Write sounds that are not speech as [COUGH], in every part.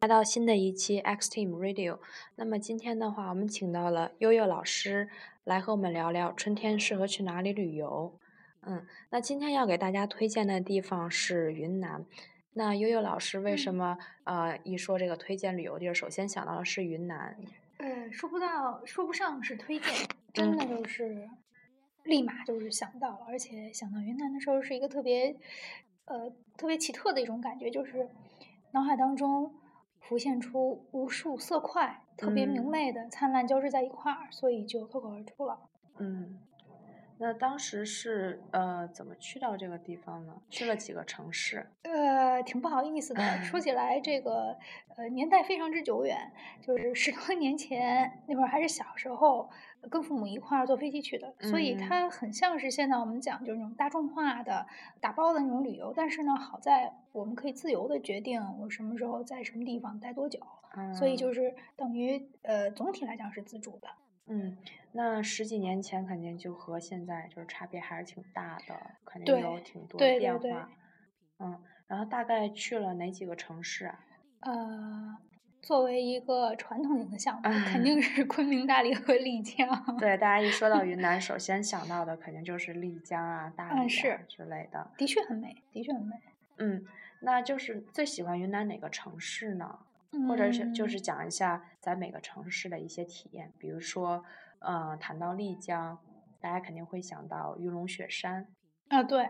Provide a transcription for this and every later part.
来到新的一期 X Team Radio，那么今天的话，我们请到了悠悠老师来和我们聊聊春天适合去哪里旅游。嗯，那今天要给大家推荐的地方是云南。那悠悠老师为什么呃一说这个推荐旅游地儿，首先想到的是云南？呃，说不到，说不上是推荐，真的就是立马就是想到了，而且想到云南的时候是一个特别呃特别奇特的一种感觉，就是脑海当中。浮现出无数色块，特别明媚的灿烂交织在一块儿，所以就脱口而出了。嗯。那当时是呃怎么去到这个地方呢？去了几个城市？呃，挺不好意思的，说起来这个呃年代非常之久远，就是十多年前那会儿还是小时候，跟父母一块儿坐飞机去的，所以它很像是现在我们讲就是那种大众化的打包的那种旅游。但是呢，好在我们可以自由的决定我什么时候在什么地方待多久，所以就是等于呃总体来讲是自主的。嗯，那十几年前肯定就和现在就是差别还是挺大的，肯定有挺多变化。嗯，然后大概去了哪几个城市啊？呃，作为一个传统型的项目，肯定 [LAUGHS] 是昆明、大理和丽江。对，大家一说到云南，[LAUGHS] 首先想到的肯定就是丽江啊、大理是之类的。的确很美，的确很美。嗯，那就是最喜欢云南哪个城市呢？或者是就是讲一下在每个城市的一些体验，比如说，呃，谈到丽江，大家肯定会想到玉龙雪山。啊，对，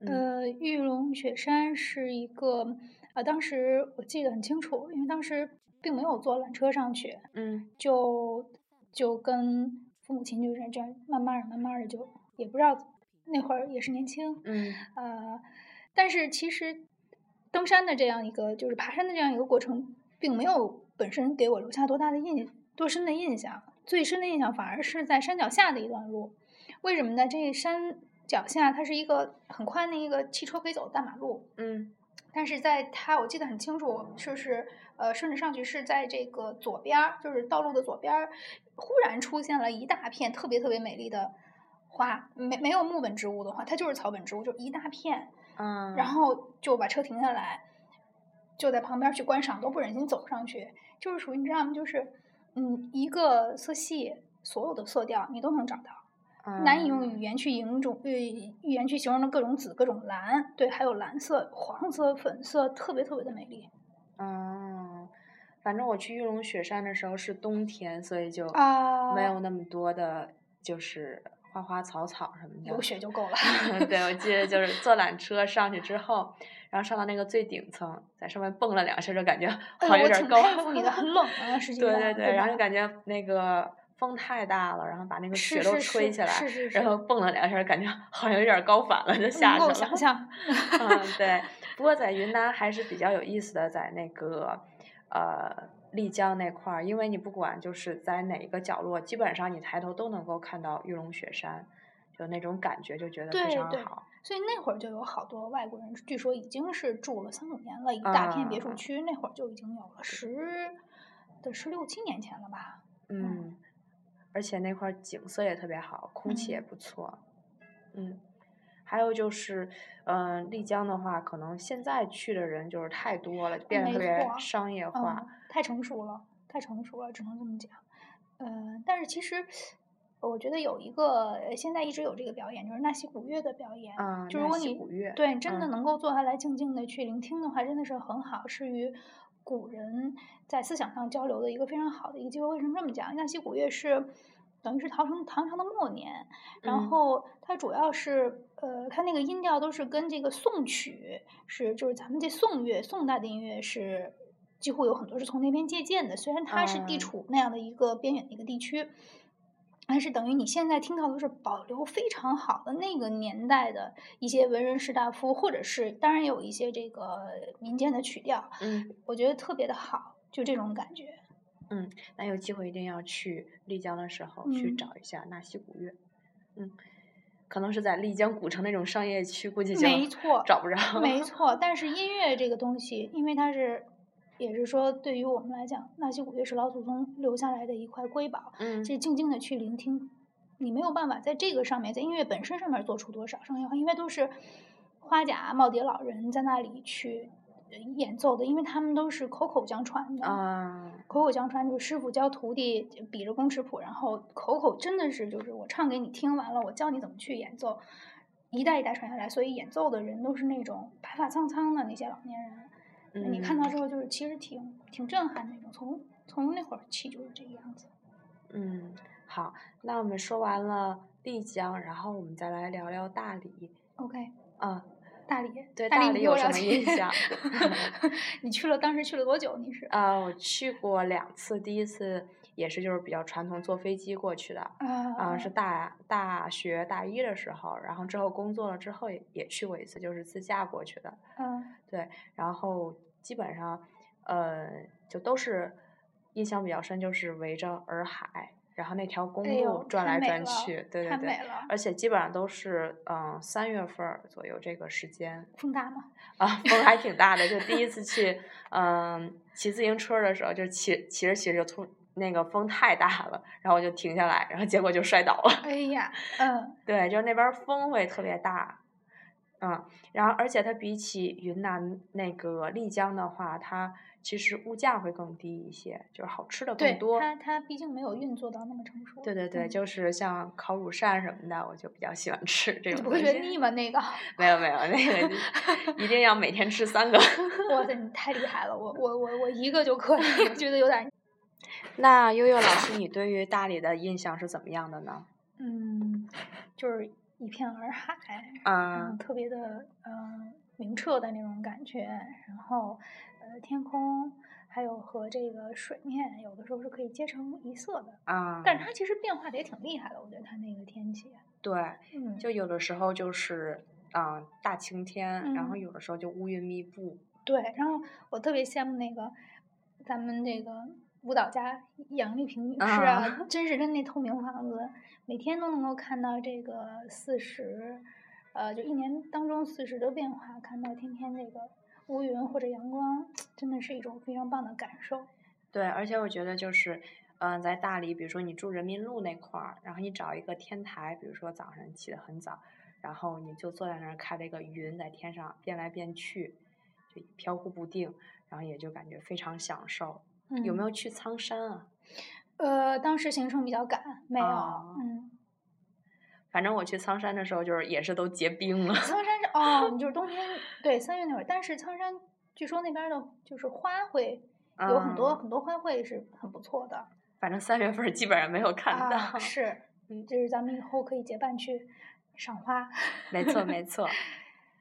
呃，玉龙雪山是一个，呃，当时我记得很清楚，因为当时并没有坐缆车上去，嗯，就就跟父母亲就是这样慢慢的、慢慢的就也不知道那会儿也是年轻，嗯，呃，但是其实登山的这样一个就是爬山的这样一个过程。并没有本身给我留下多大的印多深的印象，最深的印象反而是在山脚下的一段路。为什么呢？这山脚下它是一个很宽的一个汽车可以走的大马路，嗯，但是在它我记得很清楚，就是呃顺着上去是在这个左边儿，就是道路的左边儿，忽然出现了一大片特别特别美丽的花，没没有木本植物的话，它就是草本植物，就一大片，嗯，然后就把车停下来。就在旁边去观赏，都不忍心走上去，就是属于你知道吗？就是，嗯，一个色系，所有的色调你都能找到，难以用语言去形容，呃，语言去形容的各种紫、各种蓝，对，还有蓝色、黄色、粉色，特别特别的美丽。嗯，反正我去玉龙雪山的时候是冬天，所以就没有那么多的，就是花花草草什么的，有雪就够了。[LAUGHS] 对，我记得就是坐缆车上去之后。然后上到那个最顶层，在上面蹦了两下，就感觉好像有点高。服你的，很 [LAUGHS] 冷啊，实际上。对对对，然后就感觉那个风太大了，然后把那个雪都吹起来，然后蹦了两下，感觉好像有点高反了，就下去了。能够想象。嗯，对。不过在云南还是比较有意思的，在那个呃丽江那块儿，因为你不管就是在哪一个角落，基本上你抬头都能够看到玉龙雪山。就那种感觉，就觉得非常好。所以那会儿就有好多外国人，据说已经是住了三五年了，一大片别墅区，那会儿就已经有了，十的十六七年前了吧。嗯，而且那块景色也特别好，空气也不错。嗯，还有就是，嗯，丽江的话，可能现在去的人就是太多了，变得特别商业化，太成熟了，太成熟了，只能这么讲。嗯，但是其实。我觉得有一个现在一直有这个表演，就是纳西古乐的表演。嗯，就如果你对真的能够坐下来静静的去聆听的话，真的是很好，是与古人在思想上交流的一个非常好的一个机会。为什么这么讲？纳西古乐是等于是唐朝唐朝的末年，然后它主要是呃，它那个音调都是跟这个宋曲是，就是咱们这宋乐宋代的音乐是几乎有很多是从那边借鉴的。虽然它是地处那样的一个边远的一个地区。但是等于你现在听到的是保留非常好的那个年代的一些文人士大夫，或者是当然有一些这个民间的曲调，嗯，我觉得特别的好，就这种感觉。嗯，那有机会一定要去丽江的时候去找一下纳西古乐，嗯，可能是在丽江古城那种商业区，估计就没错找不着。没 [LAUGHS] 错，但是音乐这个东西，因为它是。也是说，对于我们来讲，纳西古乐是老祖宗留下来的一块瑰宝。嗯，这静静的去聆听，你没有办法在这个上面，在音乐本身上面做出多少商业化，因为都是花甲、耄耋老人在那里去演奏的，因为他们都是口口相传的。啊，口口相传，就是师傅教徒弟，比着公尺谱，然后口口真的是就是我唱给你听完了，我教你怎么去演奏，一代一代传下来，所以演奏的人都是那种白发苍苍的那些老年人。你看到之后，就是其实挺挺震撼那种，从从那会儿起就是这个样子。嗯，好，那我们说完了丽江，然后我们再来聊聊大理。OK。嗯，大理。对大理有什么印象？[LAUGHS] 你去了，当时去了多久？你是？啊，我去过两次，第一次也是就是比较传统，坐飞机过去的。啊。是大大学大一的时候，然后之后工作了之后也也去过一次，就是自驾过去的。嗯。对，然后基本上，呃，就都是。印象比较深就是围着洱海，然后那条公路转来转去，对对对，而且基本上都是嗯三月份左右这个时间。风大吗？[LAUGHS] 啊，风还挺大的。就第一次去嗯骑自行车的时候，就骑骑着骑着突那个风太大了，然后我就停下来，然后结果就摔倒了。哎呀，[LAUGHS] 嗯，对，就是那边风会特别大，嗯，然后而且它比起云南那个丽江的话，它。其实物价会更低一些，就是好吃的更多。它它毕竟没有运作到那么成熟。对对对，就是像烤乳扇什么的，我就比较喜欢吃这种。不会觉得腻吗？那个？没有没有，那个 [LAUGHS] 一定要每天吃三个。[LAUGHS] 哇塞，你太厉害了！我我我我一个就可以，我觉得有点。[LAUGHS] 那悠悠老师，你对于大理的印象是怎么样的呢？嗯，就是一片洱海，[LAUGHS] 啊，特别的嗯明澈的那种感觉，然后。呃，天空还有和这个水面，有的时候是可以结成一色的啊。但是它其实变化的也挺厉害的，我觉得它那个天气。对，嗯，就有的时候就是啊大晴天，然后有的时候就乌云密布。对，然后我特别羡慕那个咱们这个舞蹈家杨丽萍女士啊，[LAUGHS] 真是跟那透明房子，每天都能够看到这个四时，呃，就一年当中四时的变化，看到天天这个。乌云或者阳光，真的是一种非常棒的感受。对，而且我觉得就是，嗯，在大理，比如说你住人民路那块儿，然后你找一个天台，比如说早上起得很早，然后你就坐在那儿看那个云在天上变来变去，就飘忽不定，然后也就感觉非常享受。有没有去苍山啊？呃，当时行程比较赶，没有。嗯。反正我去苍山的时候，就是也是都结冰了。苍山是 [LAUGHS] 哦，你就是冬天对三月那会儿，但是苍山据说那边的就是花卉有很多很多花卉是很不错的。反正三月份基本上没有看到。是，嗯，就是咱们以后可以结伴去赏花。没错，没错。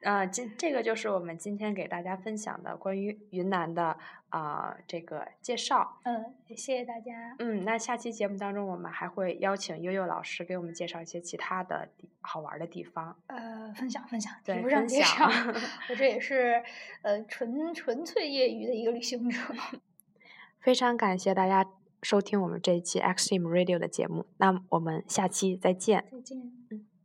呃，这这个就是我们今天给大家分享的关于云南的啊这个介绍。嗯，谢谢大家。嗯，那下期节目当中，我们还会邀请悠悠老师给我们介绍一些其他的好玩的地方。呃，分享分享，对，不上介绍。[LAUGHS] 我这也是呃纯纯粹业余的一个旅行者。[LAUGHS] 非常感谢大家收听我们这一期 X Team Radio 的节目。那我们下期再见。再见。嗯。